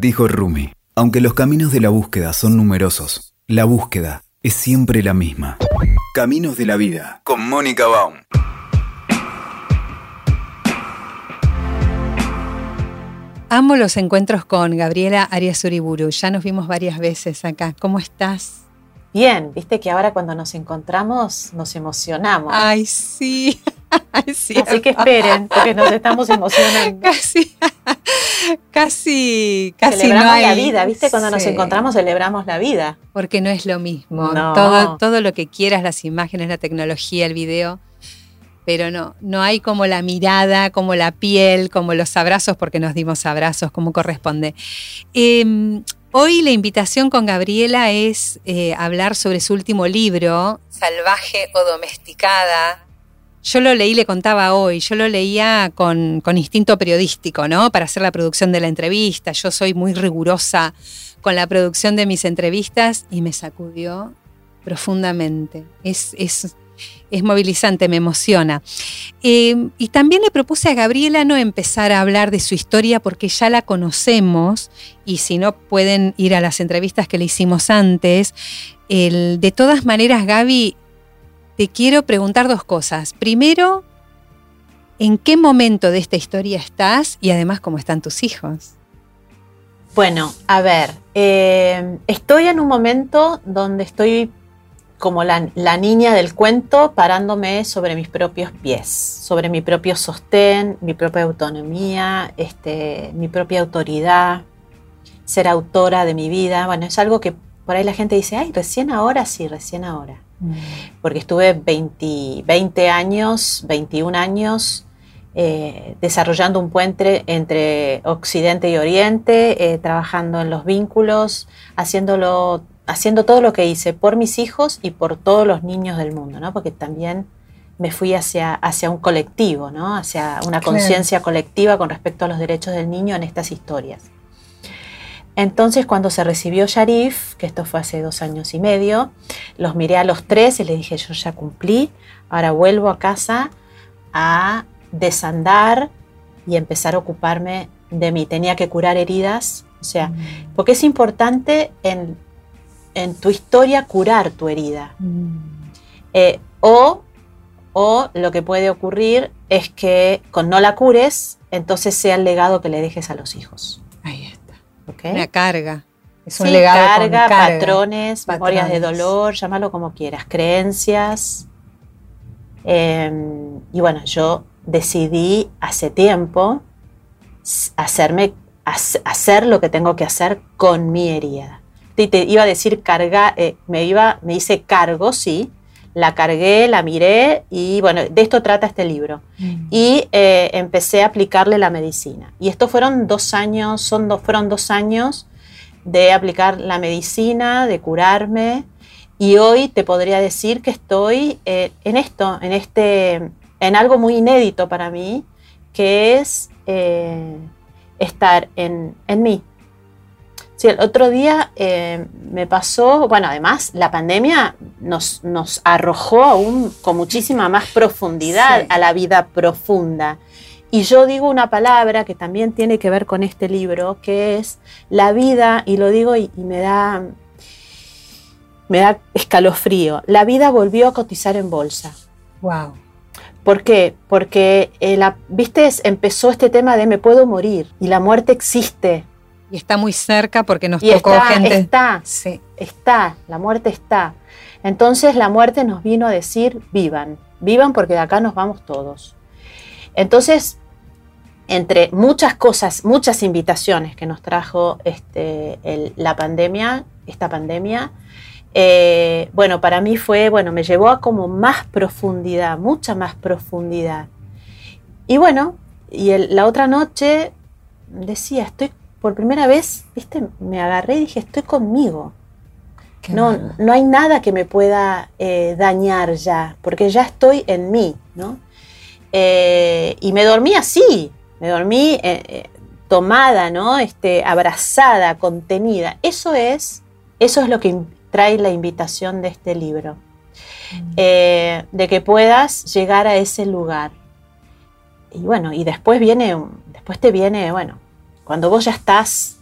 Dijo Rumi, aunque los caminos de la búsqueda son numerosos, la búsqueda es siempre la misma. Caminos de la vida, con Mónica Baum. Amo los encuentros con Gabriela Arias Uriburu. Ya nos vimos varias veces acá. ¿Cómo estás? Bien, viste que ahora cuando nos encontramos nos emocionamos. Ay, sí. Así que esperen, porque nos estamos emocionando. Casi, casi, casi celebramos la vida, ¿viste? Cuando nos encontramos celebramos la vida. Porque no es lo mismo. Todo, todo lo que quieras, las imágenes, la tecnología, el video, pero no, no hay como la mirada, como la piel, como los abrazos, porque nos dimos abrazos como corresponde. Em, hoy la invitación con Gabriela es eh, hablar sobre su último libro, Salvaje o Domesticada, yo lo leí, le contaba hoy, yo lo leía con, instinto periodístico, ¿no? Para hacer la producción de la entrevista. Yo soy muy rigurosa con la producción de mis entrevistas y me sacudió profundamente. Es, es, movilizante, me emociona. Eh, y también le propuse a Gabriela no empezar a hablar de su historia porque ya la conocemos y si no pueden ir a las entrevistas que le hicimos antes. de todas maneras, Gaby, te quiero preguntar dos cosas. Primero, ¿en qué momento de esta historia estás y además cómo están tus hijos? Bueno, a ver, eh, estoy en un momento donde estoy como la, niña del cuento parándome sobre mis propios pies, sobre mi propio sostén, mi propia autonomía, este, mi propia autoridad, ser autora de mi vida. Bueno, es algo que por ahí la gente dice, ay, recién ahora, sí, recién ahora. Mm. porque estuve 20, años, 21 años eh, desarrollando un puente entre Occidente y Oriente, eh, trabajando en los vínculos, haciéndolo, haciendo todo lo que hice por mis hijos y por todos los niños del mundo, ¿no? porque también me fui hacia, hacia un colectivo, ¿no? hacia una conciencia colectiva con respecto a los derechos del niño en estas historias. Entonces cuando se recibió Sharif, que esto fue hace dos años y medio, los miré a los tres y les dije, yo ya cumplí, ahora vuelvo a casa a desandar y empezar a ocuparme de mí. Tenía que curar heridas, o sea, mm. porque es importante en, tu historia curar tu herida. Mm. Eh, o, o lo que puede ocurrir es que con no la cures, entonces sea el legado que le dejes a los hijos. Una carga. Es un legado carga, patrones, memorias de dolor, llámalo como quieras, creencias. Em, y bueno, yo decidí hace tiempo hacerme, hacer lo que tengo que hacer con mi herida. Te, te iba a decir carga, eh, me, iba, me hice cargo, sí, la cargué, la miré y bueno, de esto trata este libro. Mm. Y eh, empecé a aplicarle la medicina. Y esto fueron dos años, son dos, fueron dos años de aplicar la medicina, de curarme. Y hoy te podría decir que estoy eh, en esto, en este, en algo muy inédito para mí, que es eh, estar en, en mí, Sí, el otro día eh, me pasó, bueno, además la pandemia nos, nos arrojó aún con muchísima más profundidad a la vida profunda. Y yo digo una palabra que también tiene que ver con este libro, que es la vida, y lo digo y, me da me da escalofrío. La vida volvió a cotizar en bolsa. Wow. ¿Por qué? Porque, eh, la, viste, empezó este tema de me puedo morir y la muerte existe. Y está muy cerca porque nos tocó está, gente. Está, sí. está, la muerte está. Entonces la muerte nos vino a decir, vivan, vivan porque de acá nos vamos todos. Entonces, entre muchas cosas, muchas invitaciones que nos trajo este, la pandemia, esta pandemia, eh, bueno, para mí fue, bueno, me llevó a como más profundidad, mucha más profundidad. Y bueno, y la otra noche decía, estoy por primera vez, viste, me agarré y dije, estoy conmigo. no, no hay nada que me pueda eh, dañar ya, porque ya estoy en mí, ¿no? Eh, y me dormí así, me dormí eh, tomada, ¿no? Este, abrazada, contenida. Eso es, eso es lo que trae la invitación de este libro. Mm. de que puedas llegar a ese lugar. Y bueno, y después viene, después te viene, bueno, cuando vos ya estás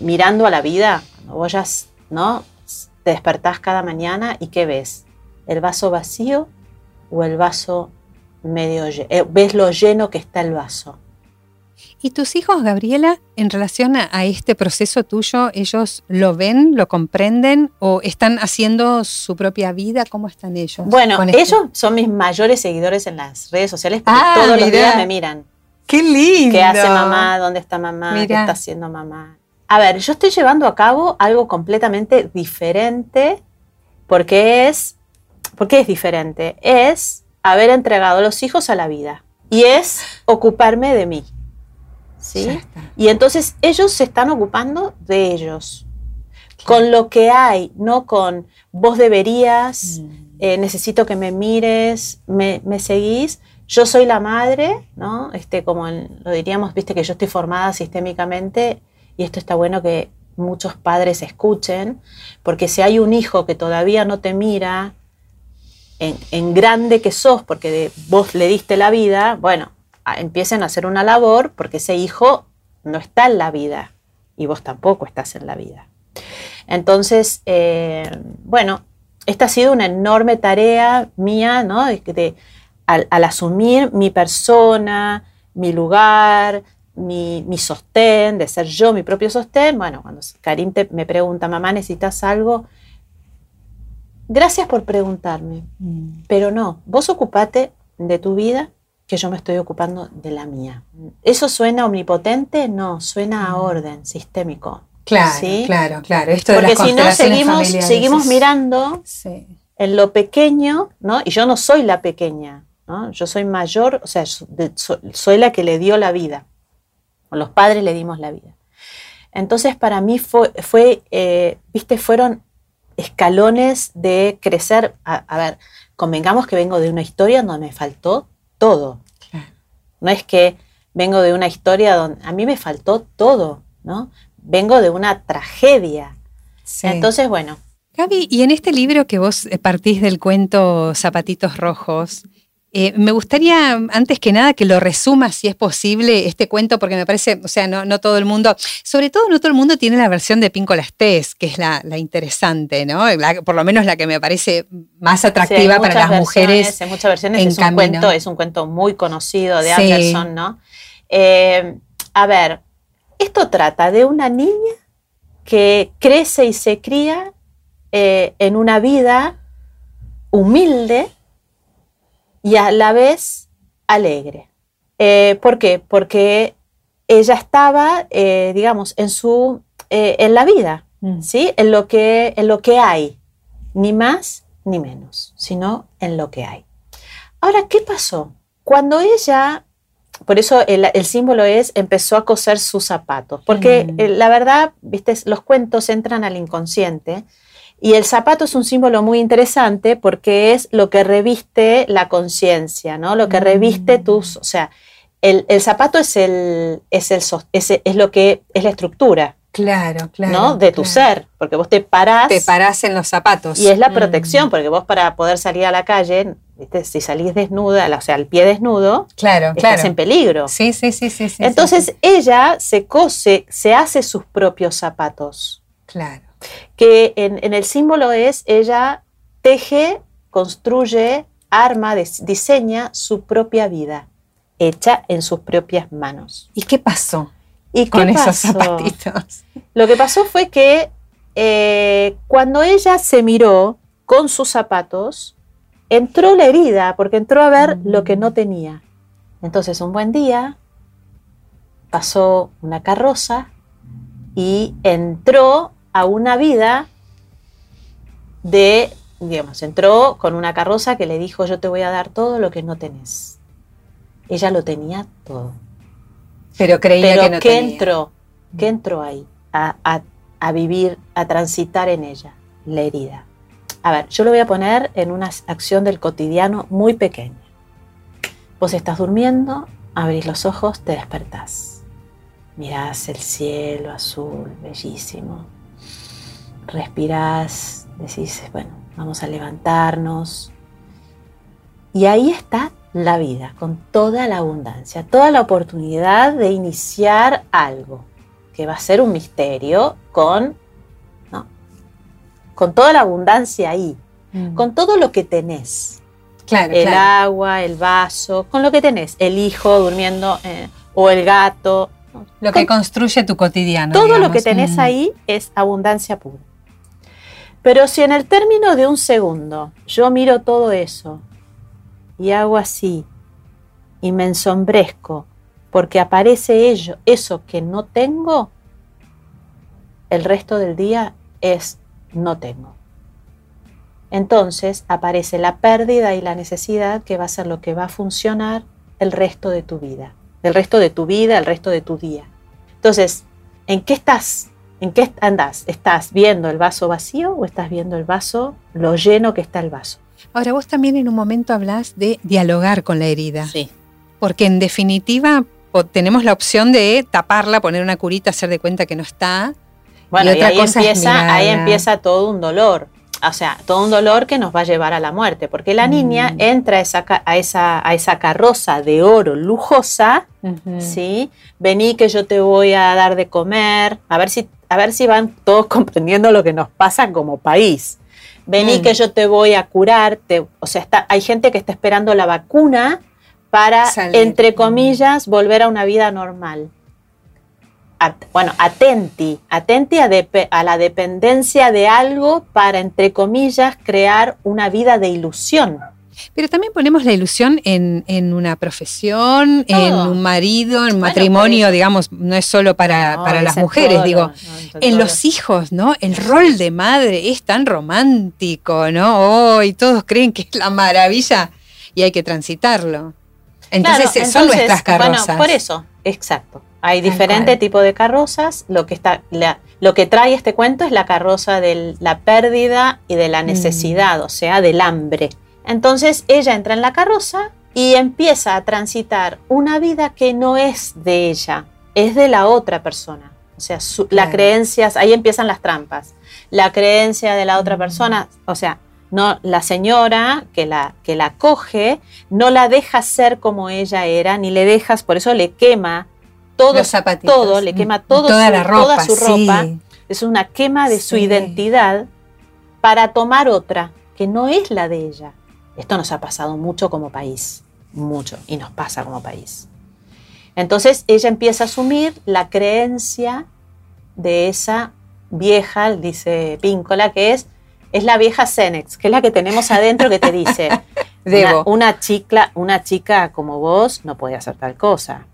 mirando a la vida, vos ya ¿no? te despertás cada mañana y ¿qué ves? ¿El vaso vacío o el vaso medio lleno? Eh, ¿Ves lo lleno que está el vaso? ¿Y tus hijos, Gabriela, en relación a, este proceso tuyo, ellos lo ven, lo comprenden o están haciendo su propia vida? ¿Cómo están ellos? Bueno, este ellos son mis mayores seguidores en las redes sociales porque ah, todos los días me miran. ¡Qué lindo! ¿Qué hace mamá? ¿Dónde está mamá? ¿Qué está haciendo mamá? A ver, yo estoy llevando a cabo algo completamente diferente porque es, ¿por qué es diferente? Es haber entregado a los hijos a la vida y es ocuparme de mí. ¿sí? Y entonces ellos se están ocupando de ellos, con lo que hay, no con vos deberías, mm. eh, necesito que me mires, me, seguís. Yo soy la madre, ¿no? Este, como lo diríamos, viste que yo estoy formada sistémicamente y esto está bueno que muchos padres escuchen, porque si hay un hijo que todavía no te mira en, grande que sos, porque vos le diste la vida, bueno, empiecen a hacer una labor porque ese hijo no está en la vida y vos tampoco estás en la vida. Entonces, eh, bueno, esta ha sido una enorme tarea mía, ¿no? De, al, asumir mi persona, mi lugar, mi, sostén, de ser yo mi propio sostén, bueno, cuando Karim me pregunta, mamá, ¿necesitas algo? Gracias por preguntarme, mm. pero no, vos ocupate de tu vida que yo me estoy ocupando de la mía. ¿Eso suena omnipotente? No, suena a mm. orden sistémico. Claro, claro, claro. Esto Porque si no, seguimos, seguimos mirando en lo pequeño, ¿no? Y yo no soy la pequeña, ¿no? Yo soy mayor, o sea, soy la que le dio la vida. O los padres le dimos la vida. Entonces, para mí fue, fue eh, viste, fueron escalones de crecer. a ver, convengamos que vengo de una historia donde me faltó todo. No es que vengo de una historia donde a mí me faltó todo, ¿no? Vengo de una tragedia. Entonces, bueno. Gaby, y en este libro que vos partís del cuento Zapatitos Rojos, eh, me gustaría, antes que nada, que lo resumas, si es posible, este cuento, porque me parece, o sea, no, todo el mundo, sobre todo no todo el mundo tiene la versión de Pinco Estés, que es la, interesante, ¿no? por lo menos la que me parece más atractiva para las mujeres. En muchas versiones es un, cuento, es un cuento muy conocido de Anderson, ¿no? Eh, a ver, esto trata de una niña que crece y se cría eh, en una vida humilde, y a la vez alegre. Eh, ¿Por qué? Porque ella estaba, eh, digamos, en, su, eh, en la vida, mm. ¿sí? En lo, que, en lo que hay, ni más ni menos, sino en lo que hay. Ahora, ¿qué pasó? Cuando ella, por eso el, símbolo es, empezó a coser sus zapatos, porque mm. la verdad, viste, los cuentos entran al inconsciente y el zapato es un símbolo muy interesante porque es lo que reviste la conciencia, ¿no? Lo que reviste mm. tus, o sea, el, zapato es el, es el es, lo que es la estructura. Claro, claro. ¿no? De tu ser, porque vos te parás. Te parás en los zapatos. Y es la mm. protección, porque vos para poder salir a la calle, si salís desnuda, o sea, el pie desnudo, claro, estás en peligro. Sí, sí, sí, sí. Entonces ella se cose, se hace sus propios zapatos. Claro que en, el símbolo es ella teje, construye, arma, diseña su propia vida, hecha en sus propias manos. ¿Y qué pasó ¿Y con esos zapatitos? Lo que pasó fue que eh, cuando ella se miró con sus zapatos, entró la herida porque entró a ver lo que no tenía. Entonces un buen día pasó una carroza y entró a una vida de, digamos, entró con una carroza que le dijo, yo te voy a dar todo lo que no tenés. Ella lo tenía todo. Pero creía que no ¿qué entró? ¿Qué entró ahí a, a vivir, a transitar en ella? La herida. A ver, yo lo voy a poner en una acción del cotidiano muy pequeña. Vos estás durmiendo, abrís los ojos, te despertás. Mirás el cielo azul, bellísimo respirás, decís, bueno, vamos a levantarnos. Y ahí está la vida, con toda la abundancia, toda la oportunidad de iniciar algo. que va a ser un misterio con, con toda la abundancia ahí, mm. con todo lo que tenés. Claro, el agua, el vaso, con lo que tenés, el hijo durmiendo eh, o el gato. Lo que construye tu cotidiano. Todo lo que tenés mm. ahí es abundancia pura. Pero si en el término de un segundo yo miro todo eso y hago así y me ensombrezco porque aparece ello, eso que no tengo, el resto del día es no tengo. Entonces aparece la pérdida y la necesidad que va a ser lo que va a funcionar el resto de tu vida, el resto de tu vida, el resto de tu día. Entonces, ¿en qué estás? ¿En qué andas? ¿Estás viendo el vaso vacío o estás viendo el vaso, lo lleno que está el vaso? Ahora, vos también en un momento hablas de dialogar con la herida. Sí. Porque en definitiva tenemos la opción de taparla, poner una curita, hacer de cuenta que no está. Bueno, y, ahí, empieza, ahí empieza todo un dolor. O sea, todo un dolor que nos va a llevar a la muerte, porque la niña mm. entra a esa, a, esa, a esa carroza de oro lujosa, ¿sí? Vení que yo te voy a dar de comer, a ver si, a ver si van todos comprendiendo lo que nos pasa como país. Vení mm. que yo te voy a curar, o sea, está, hay gente que está esperando la vacuna para, entre comillas, volver a una vida normal. Bueno, atenti, atenti a, la dependencia de algo para, entre comillas, crear una vida de ilusión. Pero también ponemos la ilusión en, una profesión, en un marido, en un matrimonio, digamos, no es solo para, las mujeres, digo, en los hijos, ¿no? El rol de madre es tan romántico, ¿no? Hoy todos creen que es la maravilla y hay que transitarlo. Entonces, son nuestras carrozas. Bueno, por eso, exacto. Hay diferentes tipos de carrozas. Lo que, está, lo que trae este cuento es la carroza de la pérdida y de la mm. necesidad, o sea, del hambre. Entonces ella entra en la carroza y empieza a transitar una vida que no es de ella, es de la otra persona. O sea, las creencias, ahí empiezan las trampas. La creencia de la otra mm. persona, o sea, no, la señora que la, que la coge no la deja ser como ella era, ni le dejas, por eso le quema todo, todo le quema todo toda, la ropa, toda su ropa. Es una quema de su identidad para tomar otra, que no es la de ella. Esto nos ha pasado mucho como país, mucho, y nos pasa como país. Entonces ella empieza a asumir la creencia de esa vieja, dice Píncola, que es es la vieja Cenex, que es la que tenemos adentro que te dice, una, chica, una chica como vos no puede hacer tal cosa.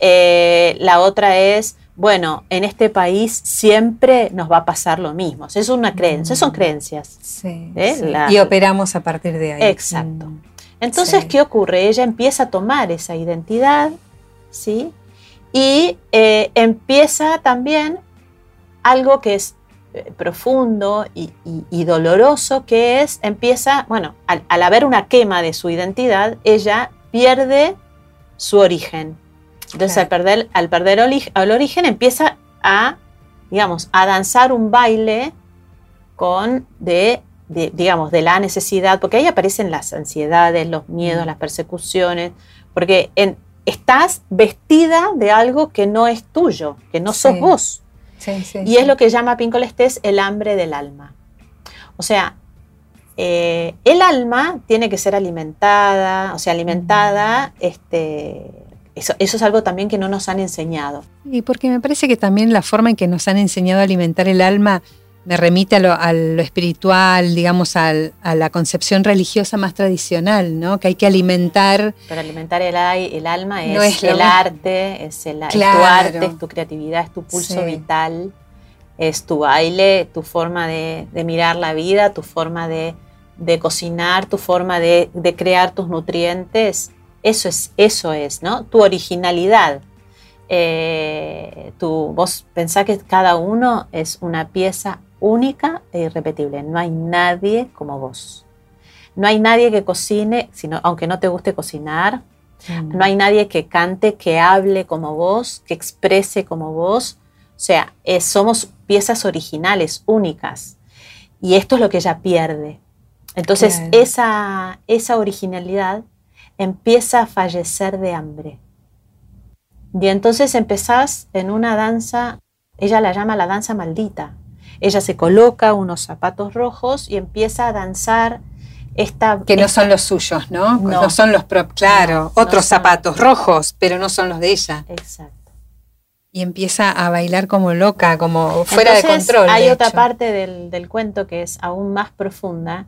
Eh, la otra es, bueno, en este país siempre nos va a pasar lo mismo. Es una creencia, son mm. creencias. Sí, ¿eh? y operamos a partir de ahí. Exacto. Mm. Entonces, ¿qué ocurre? Ella empieza a tomar esa identidad, ¿sí? Y eh, empieza también algo que es profundo y, doloroso que es, empieza, bueno, al, haber una quema de su identidad, ella pierde su origen. Entonces al perder, al perder el origen empieza a, digamos, a danzar un baile con de, digamos, de la necesidad, porque ahí aparecen las ansiedades, los miedos, mm. las persecuciones, porque en, estás vestida de algo que no es tuyo, que no sos vos y es lo que llama Pincolestés el hambre del alma. O sea, eh, el alma tiene que ser alimentada, o sea, alimentada, este, eso, eso, es algo también que no nos han enseñado. Y porque me parece que también la forma en que nos han enseñado a alimentar el alma me remite a lo, espiritual, digamos, a la concepción religiosa más tradicional, ¿no? Que hay que alimentar. Pero alimentar el, el alma es, el arte, es, el, tu arte, es tu creatividad, es tu pulso vital, es tu baile, tu forma de, mirar la vida, tu forma de, cocinar, tu forma de, crear tus nutrientes. Eso es, eso es, ¿no? Tu originalidad. Eh, tu, vos pensás que cada uno es una pieza única e irrepetible. No hay nadie como vos. No hay nadie que cocine, sino, aunque no te guste cocinar. No hay nadie que cante, que hable como vos, que exprese como vos. O sea, somos piezas originales, únicas. Y esto es lo que ella pierde. Entonces, esa, esa originalidad empieza a fallecer de hambre. Y entonces empezás en una danza ella la llama la danza maldita. Ella se coloca unos zapatos rojos y empieza a danzar esta... Que no son los suyos, ¿no? No, son los propios, claro, otros zapatos rojos, pero no son los de ella. Exacto. Y empieza a bailar como loca, como fuera de control. Hay otra parte del, del cuento que es aún más profunda,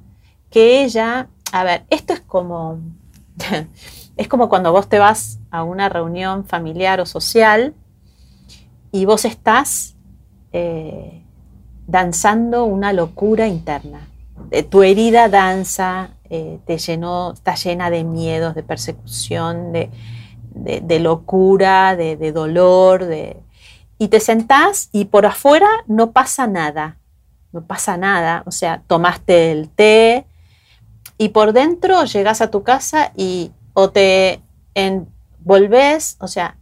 que ella, a ver, esto es como, es como cuando vos te vas a una reunión familiar o social y vos estás eh, danzando una locura interna. Eh, tu herida danza, eh, te llenó, está llena de miedos, de persecución, de, locura, de, dolor, de, y te sentás y por afuera no pasa nada, no pasa nada, o sea, tomaste el té y por dentro llegas a tu casa y o te volvés, o sea,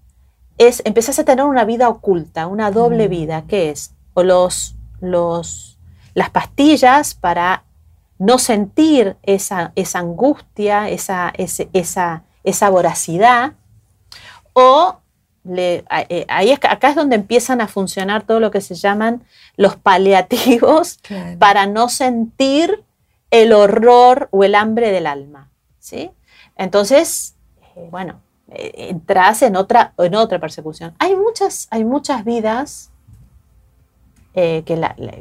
es, empezás a tener una vida oculta, una doble mm. vida, ¿qué es? O los, los, las pastillas para no sentir esa, esa angustia, esa, esa, esa voracidad, o le, eh, ahí es, acá es donde empiezan a funcionar todo lo que se llaman los paliativos para no sentir el horror o el hambre del alma. ¿sí? Entonces, eh, bueno, eh, entras en otra, en otra persecución. Hay muchas, hay muchas vidas eh,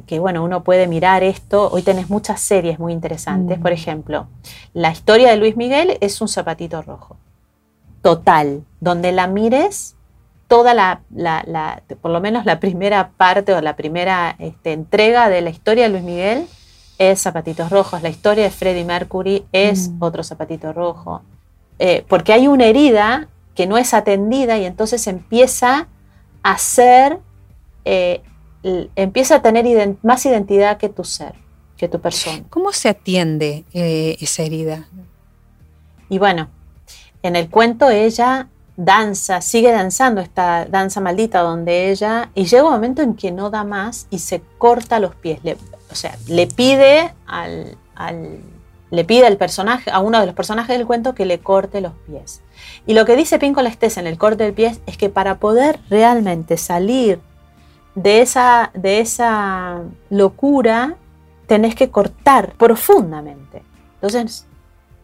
que, bueno, uno puede mirar esto. Hoy tenés muchas series muy interesantes. Por mm. ejemplo, la historia de Luis Miguel es un zapatito rojo. Total. Donde la mires, toda la, por lo menos la primera parte o la primera este, entrega de la historia de Luis Miguel es Zapatitos Rojos. La historia de Freddie Mercury es mm. otro zapatito rojo. Eh, porque hay una herida que no es atendida y entonces empieza a ser, eh, empieza a tener más identidad que tu ser, que tu persona. ¿Cómo se atiende eh, esa herida? Y bueno, en el cuento ella danza, sigue danzando esta danza maldita donde ella, y llega un momento en que no da más y se corta los pies, o sea, le pide al le pide al personaje, a uno de los personajes del cuento que le corte los pies. Y lo que dice Pinco Estés en el corte del pie es que para poder realmente salir de esa, de esa locura, tenés que cortar profundamente. Entonces,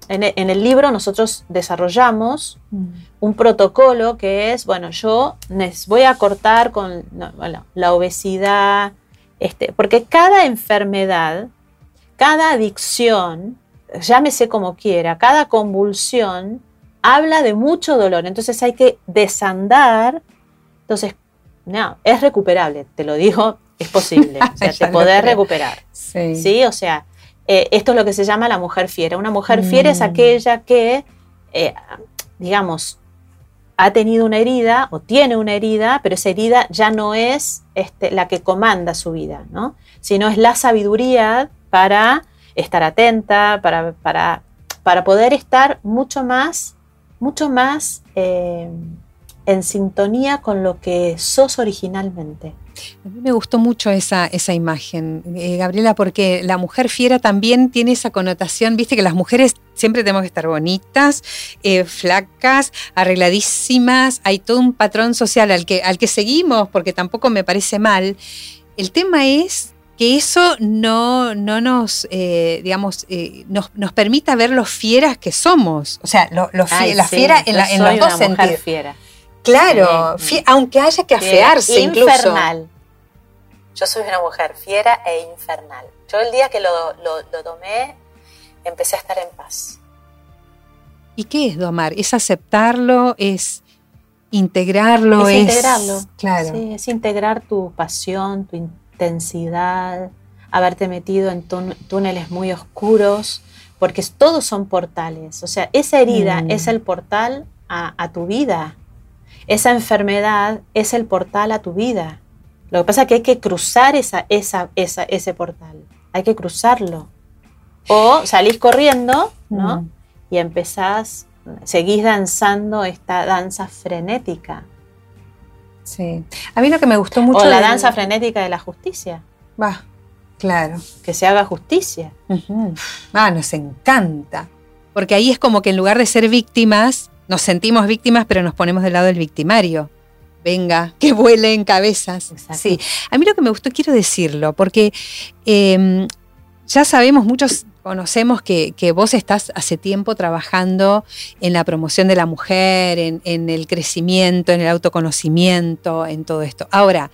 en e, el, libro nosotros desarrollamos mm. Un protocolo que es, bueno, yo voy a cortar con la obesidad, este, porque cada enfermedad, cada adicción llámese como quiera, cada convulsión habla de mucho dolor, entonces hay que desandar, entonces, no, es recuperable, te lo digo, es posible, o sea, te podés recuperar, sí. O sea, eh, esto es lo que se llama la mujer fiera. Una mujer fiera es mm. aquella que, eh, digamos, ha tenido una herida o tiene una herida, pero esa herida ya no es este, la que comanda su vida, ¿no? sino es la sabiduría para estar atenta, para, para, para poder estar mucho más, mucho más eh, en sintonía con lo que sos originalmente. A mí me gustó mucho esa, esa imagen, eh, Gabriela, porque la mujer fiera también tiene esa connotación, viste que las mujeres siempre tenemos que estar bonitas, eh, flacas, arregladísimas, hay todo un patrón social al que, al que seguimos, porque tampoco me parece mal. El tema es que eso no, no nos, eh, digamos, eh, nos, permita ver los fieras que somos. O sea, lo, la fiera en, la, en los dos sentidos. Fiera. Claro, aunque haya que afearse infernal. Yo soy una mujer fiera e infernal. Yo el día que lo, tomé, empecé a estar en paz. ¿Y qué es domar? ¿Es aceptarlo? ¿Es integrarlo? Es, integrarlo. Claro. Sí, es integrar tu pasión, tu, intensidad, haberte metido en túneles muy oscuros, porque todos son portales. O sea, esa herida mm. es el portal a, tu vida. Esa enfermedad es el portal a tu vida. Lo que pasa es que hay que cruzar esa, esa, ese portal. Hay que cruzarlo. O salís corriendo, ¿no? Y empezás, seguís danzando esta danza frenética. Sí. A mí lo que me gustó mucho. O la danza frenética de la justicia. Va, claro. Que se haga justicia. Ah, nos encanta. Porque ahí es como que en lugar de ser víctimas, nos sentimos víctimas, pero nos ponemos del lado del victimario. venga, que vuele en cabezas. Sí, a mí lo que me gustó, quiero decirlo, porque em, ya sabemos, muchos conocemos que, vos estás hace tiempo trabajando en la promoción de la mujer, en, el crecimiento, en el autoconocimiento, en todo esto. Ahora,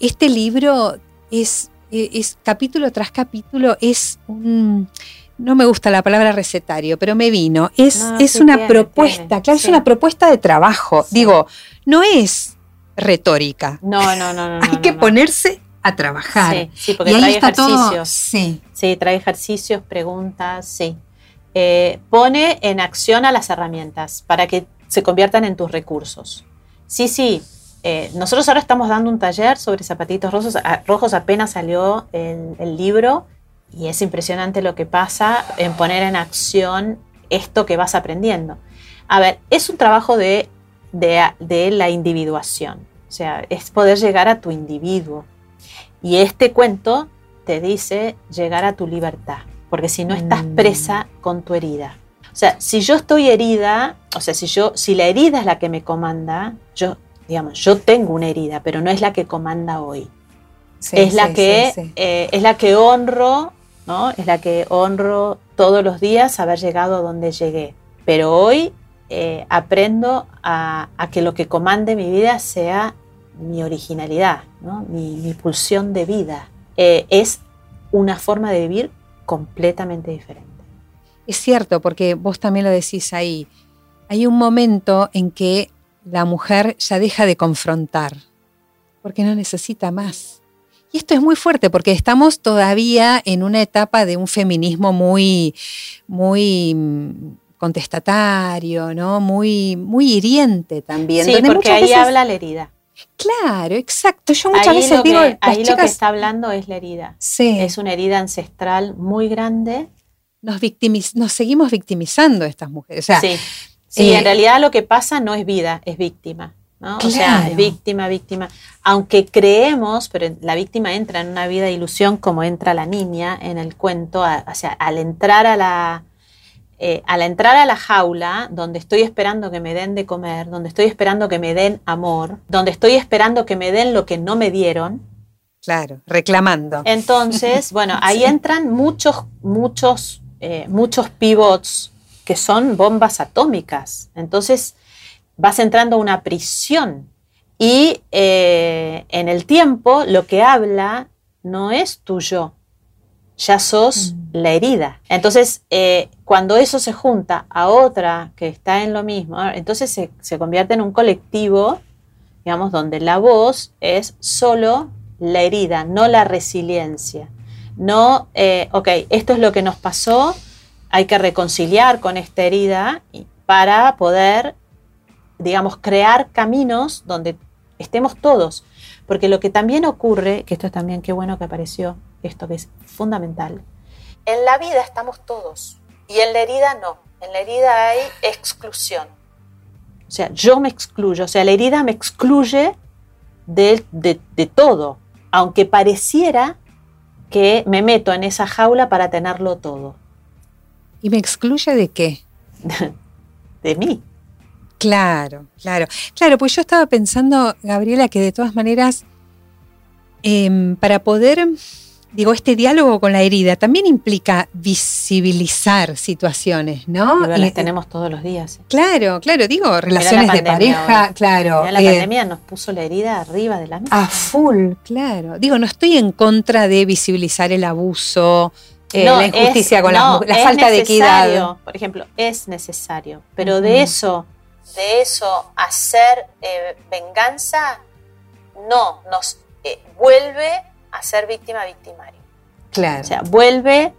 este libro es, es capítulo tras capítulo, es un no me gusta la palabra recetario, pero me vino. Es, es una propuesta, claro, es una propuesta de trabajo. Digo, no es retórica. No, no, no, no. Hay que ponerse a trabajar. Sí, porque trae ejercicios. sí. sí, trae ejercicios, preguntas, sí. Eh, pone en acción a las herramientas para que se conviertan en tus recursos. Sí, sí. Eh, nosotros ahora estamos dando un taller sobre zapatitos rojos. rojos apenas salió el, libro y es impresionante lo que pasa en poner en acción esto que vas aprendiendo. A ver, es un trabajo de, de la individuación. O sea, es poder llegar a tu individuo. Y este cuento te dice llegar a tu libertad, porque si no estás mm. presa con tu herida. O sea, si yo estoy herida, o sea, si yo, si la herida es la que me comanda, yo, digamos, yo tengo una herida, pero no es la que comanda hoy. es la que, eh, es la que honro, ¿no? Es la que honro todos los días haber llegado a donde llegué. Pero hoy eh, aprendo a, que lo que comande mi vida sea mi originalidad, mi, pulsión de vida. Eh, es una forma de vivir completamente diferente. Es cierto, porque vos también lo decís ahí. Hay un momento en que la mujer ya deja de confrontar, porque no necesita más. Y esto es muy fuerte porque estamos todavía en una etapa de un feminismo muy, muy mm, contestatario, ¿no? Muy, muy hiriente también. Sí, porque ahí habla la herida. Claro, exacto. Yo muchas veces digo, ahí lo que está hablando es la herida. Sí. Es una herida ancestral muy grande. Nos, nos seguimos victimizando estas mujeres. sí, sí en eh, realidad lo que pasa no es vida, es víctima. ¿No? O sea, víctima, víctima. Aunque creemos, pero la víctima entra en una vida de ilusión como entra la niña en el cuento, o sea, al entrar a la, eh, al entrar a la jaula, donde estoy esperando que me den de comer, donde estoy esperando que me den amor, donde estoy esperando que me den lo que no me dieron. Claro, reclamando. Entonces, bueno, ahí entran muchos, muchos, eh, muchos pivots que son bombas atómicas. Entonces, vas entrando a una prisión y eh, en el tiempo lo que habla no es tu yo, ya sos mm. la herida. Entonces, eh, cuando eso se junta a otra que está en lo mismo, entonces se, convierte en un colectivo, digamos, donde la voz es solo la herida, no la resiliencia. No, eh, ok, esto es lo que nos pasó, hay que reconciliar con esta herida para poder, digamos, crear caminos donde estemos todos. Porque lo que también ocurre, que esto es también qué bueno que apareció, esto que es fundamental, en la vida estamos todos y en la herida no. En la herida hay exclusión. O sea, yo me excluyo, o sea, la herida me excluye de, de todo, aunque pareciera que me meto en esa jaula para tenerlo todo. ¿Y me excluye de qué? de mí. Claro, claro. Claro, pues yo estaba pensando, Gabriela, que de todas maneras, em, para poder, digo, este diálogo con la herida también implica visibilizar situaciones, ¿no? Y las tenemos todos los días. Claro, claro, digo, relaciones de pareja, claro. la eh, pandemia nos puso la herida arriba de la mesa. A full, claro. Digo, no estoy en contra de visibilizar el abuso, eh, la injusticia con la, falta de equidad. Por ejemplo, es necesario, pero de eso de eso hacer eh, venganza, no, nos eh, vuelve a ser víctima victimario. Claro. O sea, vuelve,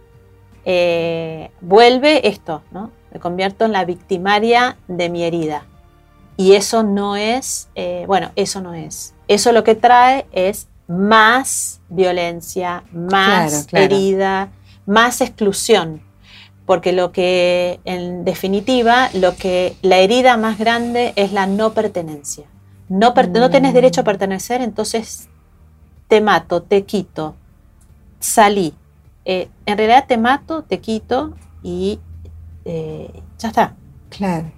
eh, vuelve esto, ¿no? Me convierto en la victimaria de mi herida. Y eso no es, bueno, eso no es. Eso lo que trae es más violencia, más herida, más exclusión porque lo que, en definitiva, lo que la herida más grande es la no pertenencia. No, no tenés derecho a mm. pertenecer, entonces te mato, te quito, salí. Eh, en realidad te mato, te quito y eh, ya está. Claro.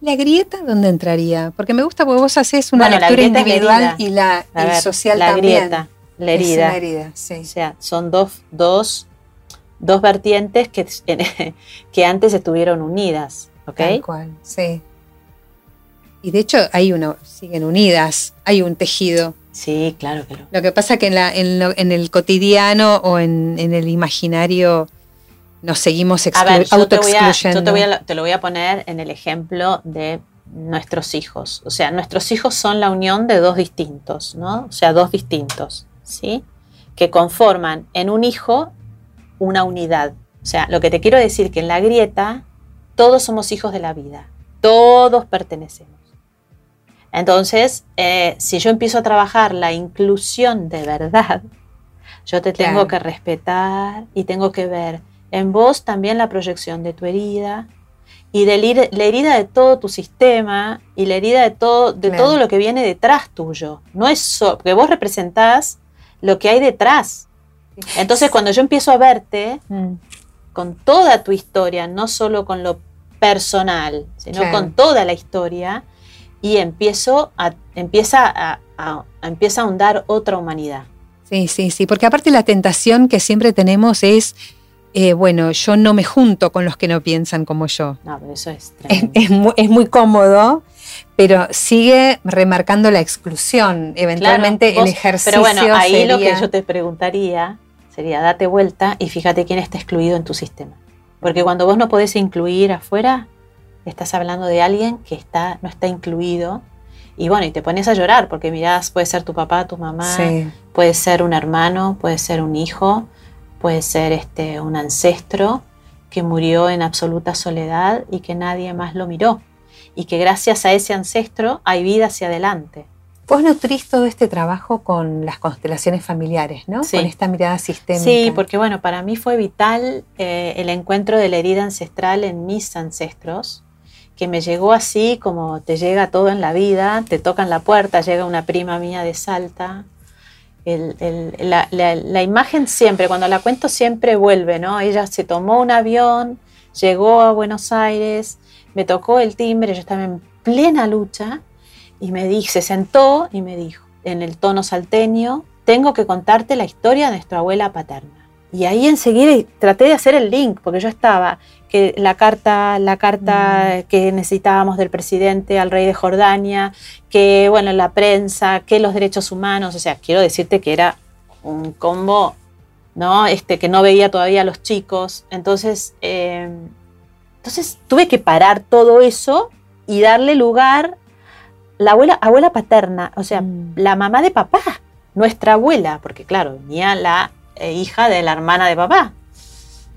¿La grieta dónde entraría? Porque me gusta porque vos haces una lectura individual y la social la también. Grieta, la herida. la herida, sí. O sea, son dos, dos, dos vertientes que, que antes estuvieron unidas, ¿ok? Tal cual, sí. Y de hecho hay uno, siguen unidas, hay un tejido. Sí, claro que lo. Lo que pasa que en, la, en, en el cotidiano o en, en, el imaginario nos seguimos autoexcluyendo. Yo, te, te lo voy a poner en el ejemplo de nuestros hijos. O sea, nuestros hijos son la unión de dos distintos, ¿no? O sea, dos distintos, ¿sí? Que conforman en un hijo una unidad. O sea, lo que te quiero decir que en la grieta todos somos hijos de la vida, todos pertenecemos. Entonces, eh, si yo empiezo a trabajar la inclusión de verdad, yo te tengo que respetar y tengo que ver en vos también la proyección de tu herida y de la herida de todo tu sistema y la herida de todo, de todo lo que viene detrás tuyo. No es solo, porque vos representás lo que hay detrás. Entonces, cuando yo empiezo a verte mm. con toda tu historia, no solo con lo personal, sino con toda la historia, y empiezo a, empieza a, a, empieza a ahondar otra humanidad. Sí, sí, sí, porque aparte la tentación que siempre tenemos es, eh, bueno, yo no me junto con los que no piensan como yo. No, pero eso es Es, muy, cómodo, pero sigue remarcando la exclusión. Eventualmente el ejercicio. Pero bueno, ahí lo que yo te preguntaría sería, date vuelta y fíjate quién está excluido en tu sistema. Porque cuando vos no podés incluir afuera, estás hablando de alguien que está, no está incluido. Y bueno, y te pones a llorar porque mirás, puede ser tu papá, tu mamá, puede ser un hermano, puede ser un hijo, puede ser este, un ancestro que murió en absoluta soledad y que nadie más lo miró. Y que gracias a ese ancestro hay vida hacia adelante. Vos nutrís todo este trabajo con las constelaciones familiares, ¿no? Con esta mirada sistémica. Sí, porque bueno, para mí fue vital eh, el encuentro de la herida ancestral en mis ancestros que me llegó así como te llega todo en la vida, te tocan la puerta, llega una prima mía de Salta. la, imagen siempre, cuando la cuento siempre vuelve, ¿no? Ella se tomó un avión, llegó a Buenos Aires, me tocó el timbre, yo estaba en plena lucha y me dijo, se sentó y me dijo, en el tono salteño, tengo que contarte la historia de nuestra abuela paterna. Y ahí enseguida traté de hacer el link, porque yo estaba que la carta, la carta mm. que necesitábamos del presidente al rey de Jordania, que bueno, la prensa, que los derechos humanos, o sea, quiero decirte que era un combo, ¿no? Este, que no veía todavía a los chicos. Entonces, em, entonces tuve que parar todo eso y darle lugar la abuela, abuela paterna, o sea, mm. la mamá de papá, nuestra abuela, porque claro, venía la eh, hija de la hermana de papá.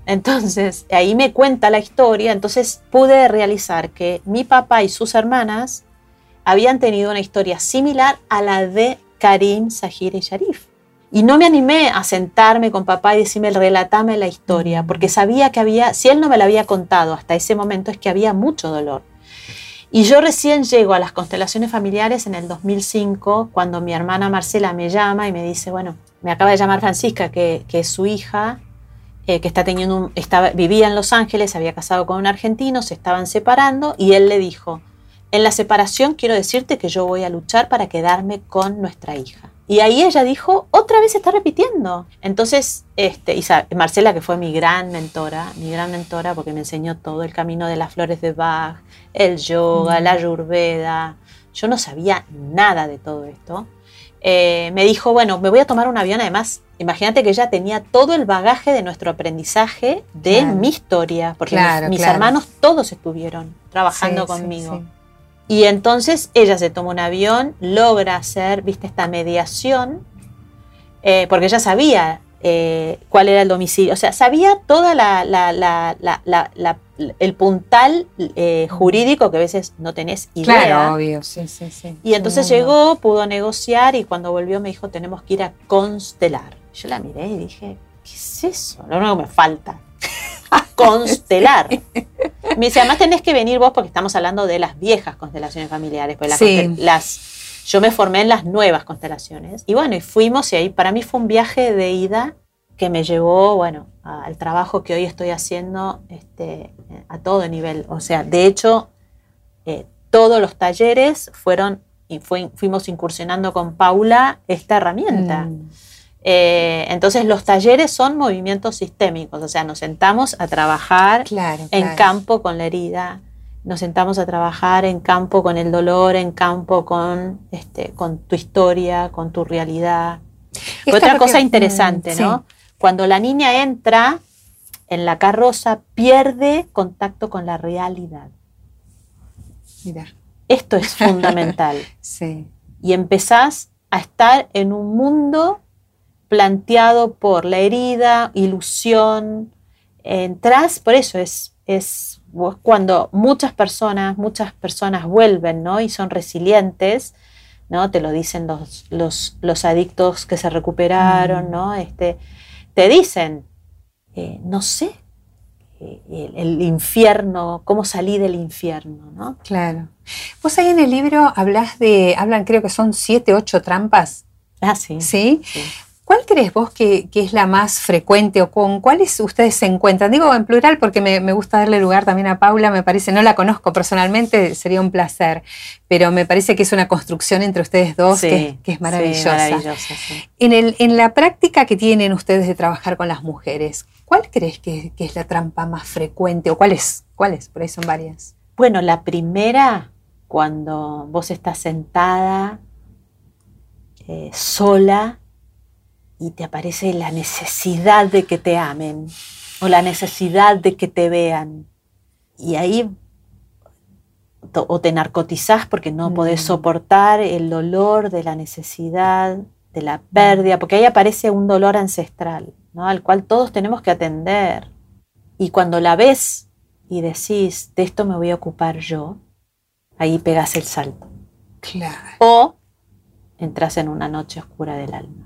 Entonces, ahí me cuenta la historia, entonces pude realizar que mi papá y sus hermanas habían tenido una historia similar a la de Karim, Sahir y Sharif. Y no me animé a sentarme con papá y decirme, relatame la historia, mm. porque sabía que había, si él no me la había contado hasta ese momento, es que había mucho dolor. Y yo recién llego a las constelaciones familiares en el 2005, cuando mi hermana Marcela me llama y me dice, bueno, me acaba de llamar Francisca, que, es su hija, eh, que está teniendo estaba, vivía en Los Ángeles, había casado con un argentino, se estaban separando y él le dijo, en la separación quiero decirte que yo voy a luchar para quedarme con nuestra hija. Y ahí ella dijo, otra vez se está repitiendo. Entonces, este, Marcela, que fue mi gran mentora, mi gran mentora porque me enseñó todo el camino de las flores de Bach, el yoga, la ayurveda. Yo no sabía nada de todo esto. Eh, me dijo, bueno, me voy a tomar un avión. Además, imagínate que ella tenía todo el bagaje de nuestro aprendizaje de mi historia, porque mis, hermanos todos estuvieron trabajando conmigo. Y entonces ella se toma un avión, logra hacer, viste, esta mediación, eh, porque ella sabía eh, cuál era el domicilio, o sea, sabía toda la, la, la el puntal eh, jurídico que a veces no tenés idea. Claro, obvio, sí, sí, sí. Y entonces llegó, pudo negociar y cuando volvió me dijo, tenemos que ir a constelar. Yo la miré y dije, ¿qué es eso? Lo único que me falta. Constelar. Me dice, además tenés que venir vos porque estamos hablando de las viejas constelaciones familiares. Pues las, yo me formé en las nuevas constelaciones. Y bueno, y fuimos y ahí para mí fue un viaje de ida que me llevó, bueno, al trabajo que hoy estoy haciendo este, a todo nivel. O sea, de hecho, eh, todos los talleres fueron y fuimos incursionando con Paula esta herramienta. Mm. Eh, entonces los talleres son movimientos sistémicos, o sea, nos sentamos a trabajar en campo con la herida, nos sentamos a trabajar en campo con el dolor, en campo con, este, con tu historia, con tu realidad. Otra cosa interesante, mm, ¿no? Cuando la niña entra en la carroza, pierde contacto con la realidad. Mira. Esto es fundamental. sí. Y empezás a estar en un mundo planteado por la herida, ilusión. Entras, por eso es, es cuando muchas personas, muchas personas vuelven, ¿no? Y son resilientes, ¿no? Te lo dicen los, los, adictos que se recuperaron, mm. ¿no? Este, te dicen, eh, no sé, eh, el, infierno, cómo salí del infierno, ¿no? Claro. Vos ahí en el libro hablas de, hablan creo que son siete, ocho trampas. Ah, sí. ¿Sí? ¿Cuál crees vos que, es la más frecuente o con cuáles ustedes se encuentran? Digo en plural porque me, gusta darle lugar también a Paula, me parece, no la conozco personalmente, sería un placer, pero me parece que es una construcción entre ustedes dos que, es maravillosa. en, el, en la práctica que tienen ustedes de trabajar con las mujeres, ¿Cuál crees que, es la trampa más frecuente o cuáles? ¿Cuáles? Por ahí son varias. Bueno, la primera, cuando vos estás sentada eh, sola y te aparece la necesidad de que te amen o la necesidad de que te vean. Y ahí o te narcotizás porque no podés mm. soportar el dolor de la necesidad, de la pérdida, porque ahí aparece un dolor ancestral al cual todos tenemos que atender. Y cuando la ves y decís, de esto me voy a ocupar yo, ahí pegas el salto. Claro. O entras en una noche oscura del alma,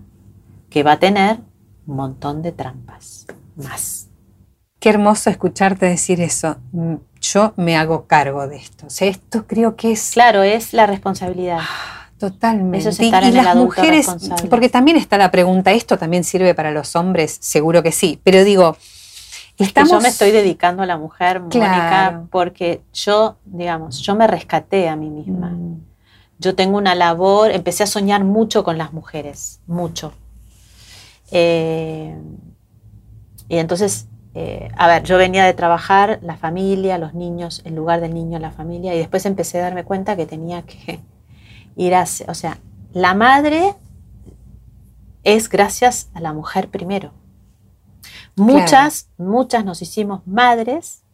que va a tener un montón de trampas más. Qué hermoso escucharte decir eso. Mm, yo me hago cargo de esto. O sea, esto creo que es... Claro, es la responsabilidad. Totalmente. Eso es estar y, las mujeres, porque también está la pregunta, ¿esto también sirve para los hombres? Seguro que sí, pero digo, estamos... yo me estoy dedicando a la mujer, Mónica, porque yo, digamos, yo me rescaté a mí misma. Mm. Yo tengo una labor, empecé a soñar mucho con las mujeres, mucho. Eh, y entonces, eh, a ver, yo venía de trabajar la familia, los niños, el lugar del niño, la familia, y después empecé a darme cuenta que tenía que ir o sea, la madre es gracias a la mujer primero. Muchas, muchas nos hicimos madres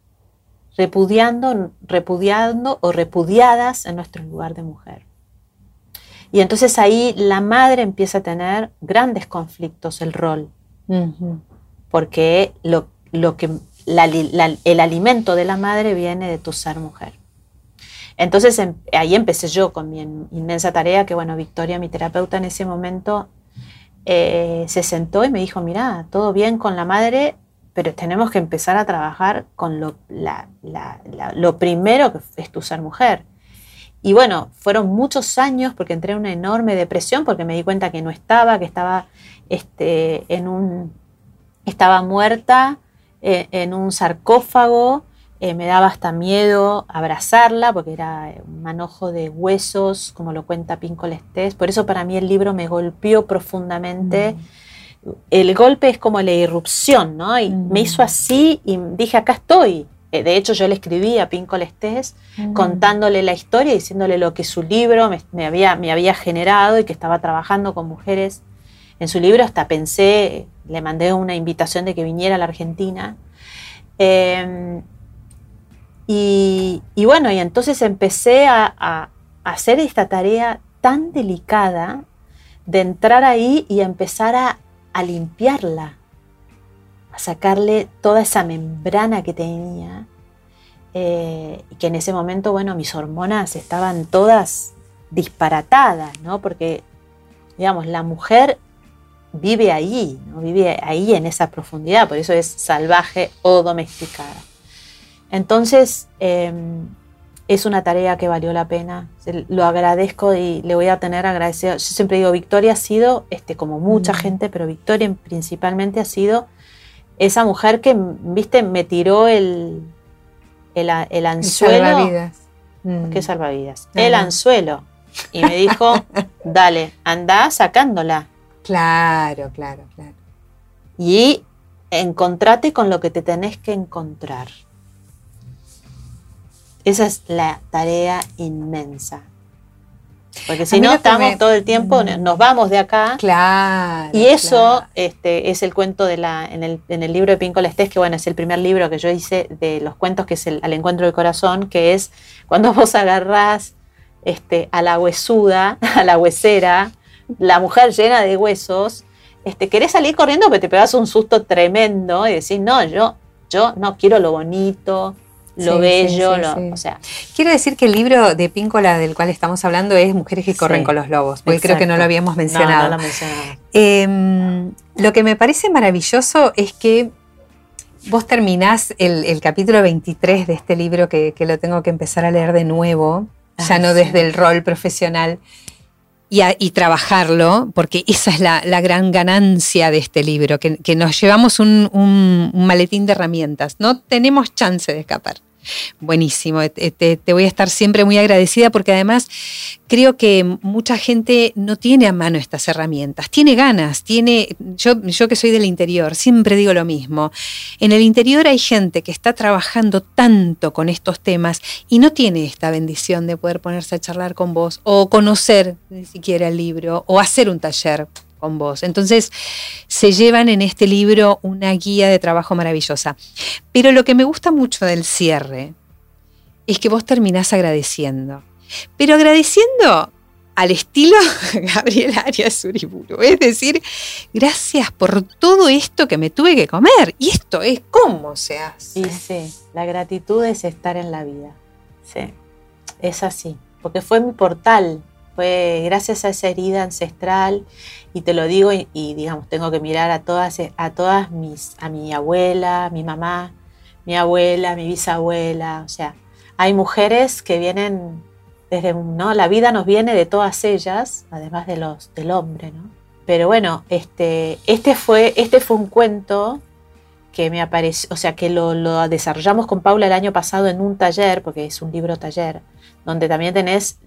repudiando, repudiando o repudiadas en nuestro lugar de mujer. Y entonces ahí la madre empieza a tener grandes conflictos, el rol, porque lo, lo que, el alimento de la madre viene de tu ser mujer. Entonces em, ahí empecé yo con mi inmensa tarea, que bueno, Victoria, mi terapeuta en ese momento, eh, se sentó y me dijo, mira, todo bien con la madre, pero tenemos que empezar a trabajar con lo, lo primero que es tu ser mujer. Y bueno, fueron muchos años porque entré en una enorme depresión porque me di cuenta que no estaba, que estaba este, en un, estaba muerta eh, en un sarcófago eh, me daba hasta miedo abrazarla porque era un manojo de huesos, como lo cuenta Pinco Lestés. Por eso para mí el libro me golpeó profundamente. Mm. El golpe es como la irrupción, ¿no? Y me hizo mm. así y dije, acá estoy. Eh, de hecho, yo le escribí a Pinco Lestés mm. contándole la historia, diciéndole lo que su libro me, había, me había generado y que estaba trabajando con mujeres en su libro. Hasta pensé, le mandé una invitación de que viniera a la Argentina. Em, y, bueno, y entonces empecé a, hacer esta tarea tan delicada de entrar ahí y empezar a, limpiarla, a sacarle toda esa membrana que tenía. Eh, y que en ese momento, bueno, mis hormonas estaban todas disparatadas, ¿no? Porque, digamos, la mujer vive ahí, ¿no? Vive ahí en esa profundidad, por eso es salvaje o domesticada. Entonces, em, es una tarea que valió la pena. Lo agradezco y le voy a tener agradecido. Yo siempre digo, Victoria ha sido, este, como mucha mm. gente, pero Victoria principalmente ha sido esa mujer que, viste, me tiró el, el, anzuelo. Mm. ¿Qué salvavidas? El anzuelo. Y me dijo, dale, anda sacándola. Claro, claro, claro. Y encontrate con lo que te tenés que encontrar. Esa es la tarea inmensa. Porque si no, estamos todo el tiempo, nos vamos de acá. Claro. Y eso Este, es el cuento de la, en, el, en el libro de Pinco Lestés, que bueno, es el primer libro que yo hice de los cuentos, que es el, Al Encuentro del Corazón, que es cuando vos agarrás este, a la huesuda, a la huesera, la mujer llena de huesos, este, querés salir corriendo, pero te pegas un susto tremendo y decís, no, yo, yo no quiero lo bonito, lo bello, o sea. Quiero decir que el libro de Píncola del cual estamos hablando es Mujeres que corren con los lobos, porque creo que no lo habíamos mencionado. No, no lo, eh, lo que me parece maravilloso es que vos terminás el, capítulo 23 de este libro que, lo tengo que empezar a leer de nuevo, ya no desde el rol profesional. Y, trabajarlo, porque esa es la, gran ganancia de este libro, que, nos llevamos un, maletín de herramientas, no tenemos chance de escapar. Buenísimo, eh, te, voy a estar siempre muy agradecida porque además creo que mucha gente no tiene a mano estas herramientas, tiene ganas, tiene, yo, yo que soy del interior, siempre digo lo mismo, en el interior hay gente que está trabajando tanto con estos temas y no tiene esta bendición de poder ponerse a charlar con vos o conocer ni siquiera el libro o hacer un taller vos. Entonces, se llevan en este libro una guía de trabajo maravillosa. Pero lo que me gusta mucho del cierre es que vos terminás agradeciendo. Pero agradeciendo al estilo Gabriel Arias Uriburu. Es decir, gracias por todo esto que me tuve que comer. Y esto es cómo se hace. Y sí, la gratitud es estar en la vida. Sí, es así. Porque fue mi portal fue gracias a esa herida ancestral, y te lo digo, y, digamos, tengo que mirar a todas, a todas mis, a mi abuela, mi mamá, mi abuela, mi bisabuela, o sea, hay mujeres que vienen desde, ¿no? La vida nos viene de todas ellas, además de los, del hombre, ¿no? Pero bueno, este, este, fue, este fue un cuento que me apareció, o sea, que lo, lo, desarrollamos con Paula el año pasado en un taller, porque es un libro taller, donde también tenés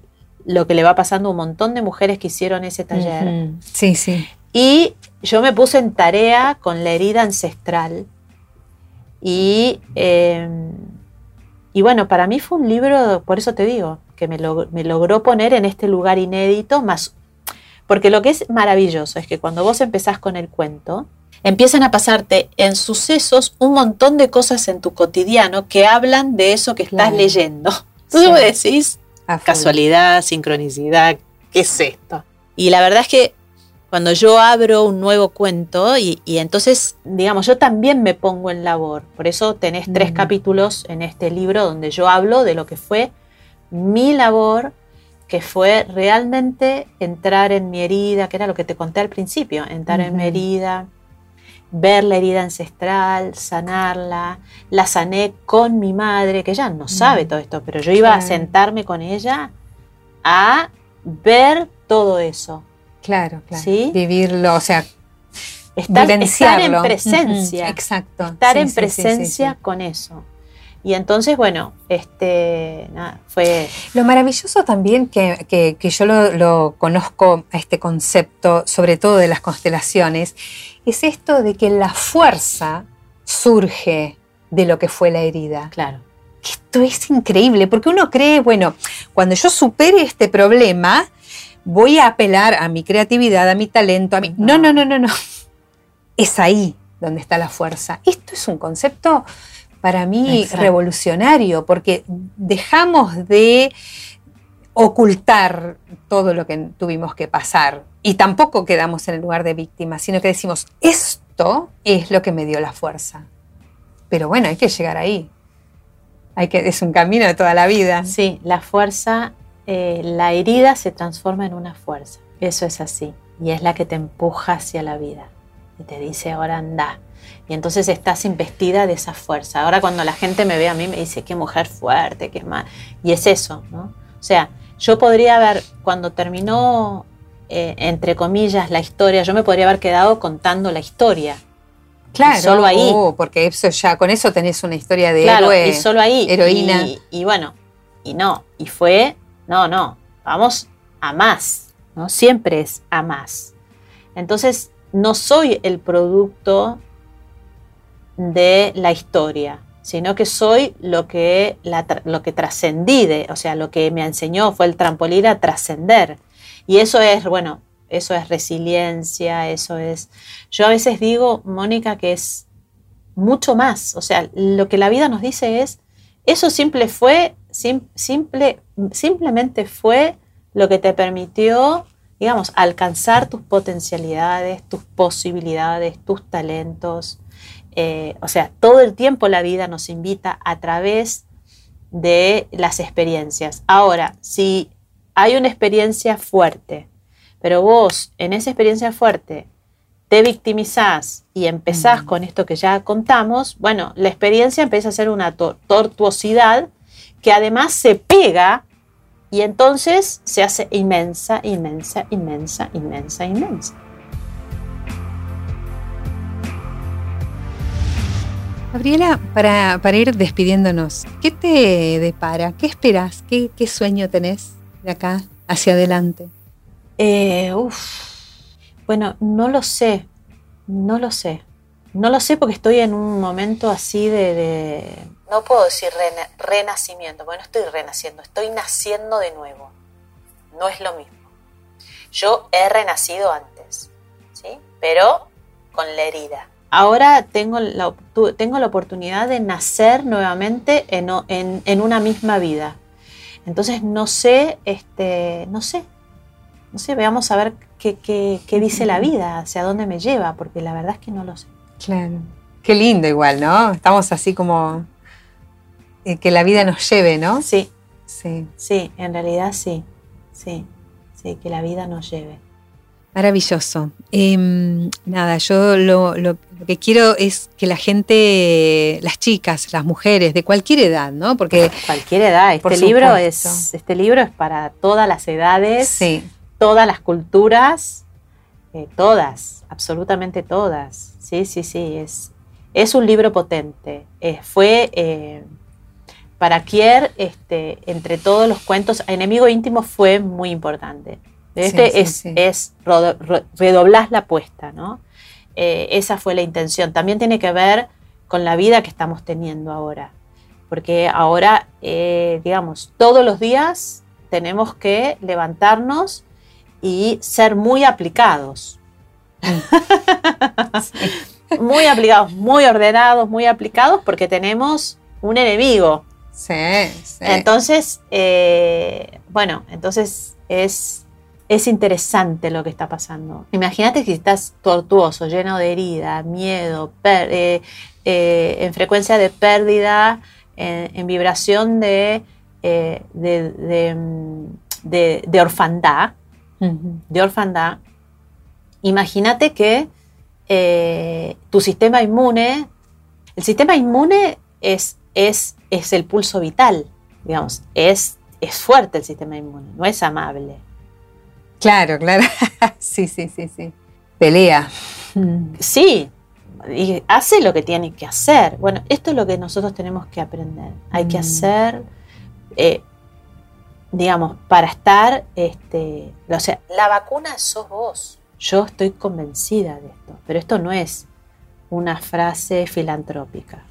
lo que le va pasando a un montón de mujeres que hicieron ese taller. Sí, sí. Y yo me puse en tarea con la herida ancestral. Y, em, y bueno, para mí fue un libro, por eso te digo, que me, me logró poner en este lugar inédito, más, porque lo que es maravilloso es que cuando vos empezás con el cuento, empiezan a pasarte en sucesos un montón de cosas en tu cotidiano que hablan de eso que estás leyendo. Tú decís, casualidad, sincronicidad, ¿qué es esto? Y la verdad es que cuando yo abro un nuevo cuento y, entonces, digamos, yo también me pongo en labor. Por eso tenés tres capítulos en este libro donde yo hablo de lo que fue mi labor, que fue realmente entrar en mi herida, que era lo que te conté al principio, entrar en mi herida, ver la herida ancestral, sanarla. La sané con mi madre, que ella no sabe todo esto, pero yo iba a sentarme con ella a ver todo eso. Claro, claro. Vivirlo, o sea, estar, en presencia. exacto. Estar en presencia con eso. Y entonces, bueno, este, fue... Lo maravilloso también que, yo lo, lo, conozco, este concepto, sobre todo de las constelaciones, es esto de que la fuerza surge de lo que fue la herida. Claro. Esto es increíble, porque uno cree, bueno, cuando yo supere este problema, voy a apelar a mi creatividad, a mi talento, a mi... No, no, no, no, no. Es ahí donde está la fuerza. Esto es un concepto para mí revolucionario, porque dejamos de ocultar todo lo que tuvimos que pasar y tampoco quedamos en el lugar de víctima, sino que decimos, esto es lo que me dio la fuerza. Pero bueno, hay que llegar ahí. Hay que, es un camino de toda la vida. Sí, la fuerza, eh, la herida se transforma en una fuerza. Eso es así. Y es la que te empuja hacia la vida. Y te dice, ahora anda. Y entonces estás investida de esa fuerza. Ahora cuando la gente me ve a mí me dice, qué mujer fuerte, qué más. Y es eso, ¿no? O sea, yo podría haber, cuando terminó, eh, entre comillas, la historia, yo me podría haber quedado contando la historia. Claro, solo ahí. Oh, porque eso ya, con eso tenés una historia de claro, y solo ahí. Heroína. Y, bueno, Y no, y fue, no, no, vamos a más, ¿no? Siempre es a más. Entonces, no soy el producto de la historia, sino que soy lo que, que trascendí, o sea, lo que me enseñó fue el trampolín a trascender. Y eso es, bueno, eso es resiliencia, eso es... Yo a veces digo, Mónica, que es mucho más, o sea, lo que la vida nos dice es, eso simple fue, simple, simplemente fue lo que te permitió, digamos, alcanzar tus potencialidades, tus posibilidades, tus talentos. Eh, o sea, todo el tiempo la vida nos invita a través de las experiencias. Ahora, si hay una experiencia fuerte, pero vos en esa experiencia fuerte te victimizás y empezás con esto que ya contamos, bueno, la experiencia empieza a ser una tortuosidad que además se pega y entonces se hace inmensa, inmensa, inmensa, inmensa, inmensa. Gabriela, para, ir despidiéndonos, ¿qué te depara? ¿Qué esperas? ¿Qué, sueño tenés de acá hacia adelante? Eh, bueno, no lo sé, no lo sé. No lo sé porque estoy en un momento así de no puedo decir renacimiento, porque no estoy renaciendo, estoy naciendo de nuevo. No es lo mismo. Yo he renacido antes, ¿sí? Pero con la herida. Ahora tengo la, tengo la oportunidad de nacer nuevamente en, en, una misma vida. Entonces no sé, este, no sé, no sé, veamos a ver qué, qué, qué dice la vida, hacia dónde me lleva, porque la verdad es que no lo sé. Claro. Qué lindo igual, ¿no? Estamos así como eh, que la vida nos lleve, ¿no? Sí. Sí. Sí, en realidad sí. Sí. Sí, que la vida nos lleve. Maravilloso. Em, nada, yo lo, que quiero es que la gente, las chicas, las mujeres, de cualquier edad, ¿no? Porque cualquier edad. Este libro es, este libro es para todas las edades, sí. todas las culturas, eh, todas, absolutamente todas. Sí, sí, sí. Es, es un libro potente. Eh, fue para Kier, este, entre todos los cuentos, Enemigo íntimo fue muy importante. Este es, es redoblar la apuesta, ¿no? Eh, esa fue la intención. También tiene que ver con la vida que estamos teniendo ahora. Porque ahora, eh, digamos, todos los días tenemos que levantarnos y ser muy aplicados. muy aplicados, muy ordenados, muy aplicados, porque tenemos un enemigo Sí, sí. Entonces, eh, bueno, entonces es, es interesante lo que está pasando. Imagínate que estás tortuoso, lleno de herida, miedo, eh, eh, en frecuencia de pérdida, en, vibración de, de, orfandad. De orfandad. Imagínate que tu sistema inmune, el sistema inmune es, es es el pulso vital, digamos, es, es fuerte el sistema inmune, no es amable. Claro, claro, sí, sí, sí, sí. Pelea. Sí, y hace lo que tiene que hacer. Bueno, esto es lo que nosotros tenemos que aprender. Hay que mm. hacer, eh, digamos, para estar, este, o sea, la vacuna sos vos. Yo estoy convencida de esto, pero esto no es una frase filantrópica.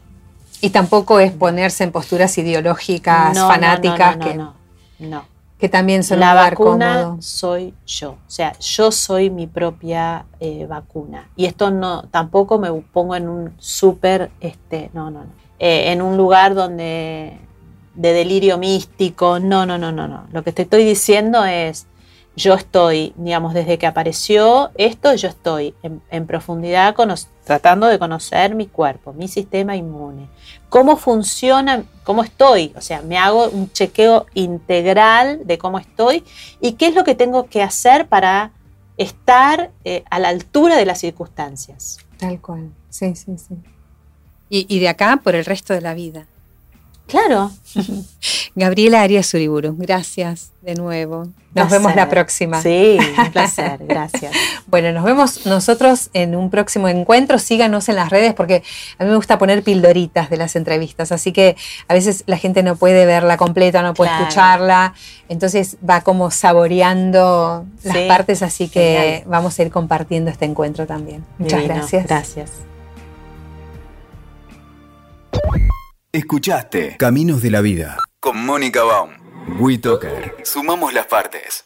Y tampoco es ponerse en posturas ideológicas, fanáticas, que, no, que también son La vacuna soy yo, o sea, yo soy mi propia eh, vacuna. Y esto no, tampoco me pongo en un súper, este, no, no, no, eh, en un lugar donde de delirio místico, no, no, no, no, no. Lo que te estoy diciendo es, yo estoy, digamos, desde que apareció esto, yo estoy en, profundidad tratando de conocer mi cuerpo, mi sistema inmune, cómo funciona, cómo estoy, o sea, me hago un chequeo integral de cómo estoy y qué es lo que tengo que hacer para estar eh, a la altura de las circunstancias. Tal cual, sí, sí, sí. Y, y de acá por el resto de la vida. Claro. Gabriela Arias Uriburu, gracias de nuevo. Nos vemos la próxima. Sí, un placer, gracias. bueno, nos vemos nosotros en un próximo encuentro. Síganos en las redes porque a mí me gusta poner pildoritas de las entrevistas, así que a veces la gente no puede verla completa, no puede escucharla, entonces va como saboreando las partes, así que vamos a ir compartiendo este encuentro también. Muchas gracias. Gracias. Escuchaste Caminos de la Vida con Mónica Baum. WeToker. Sumamos las partes.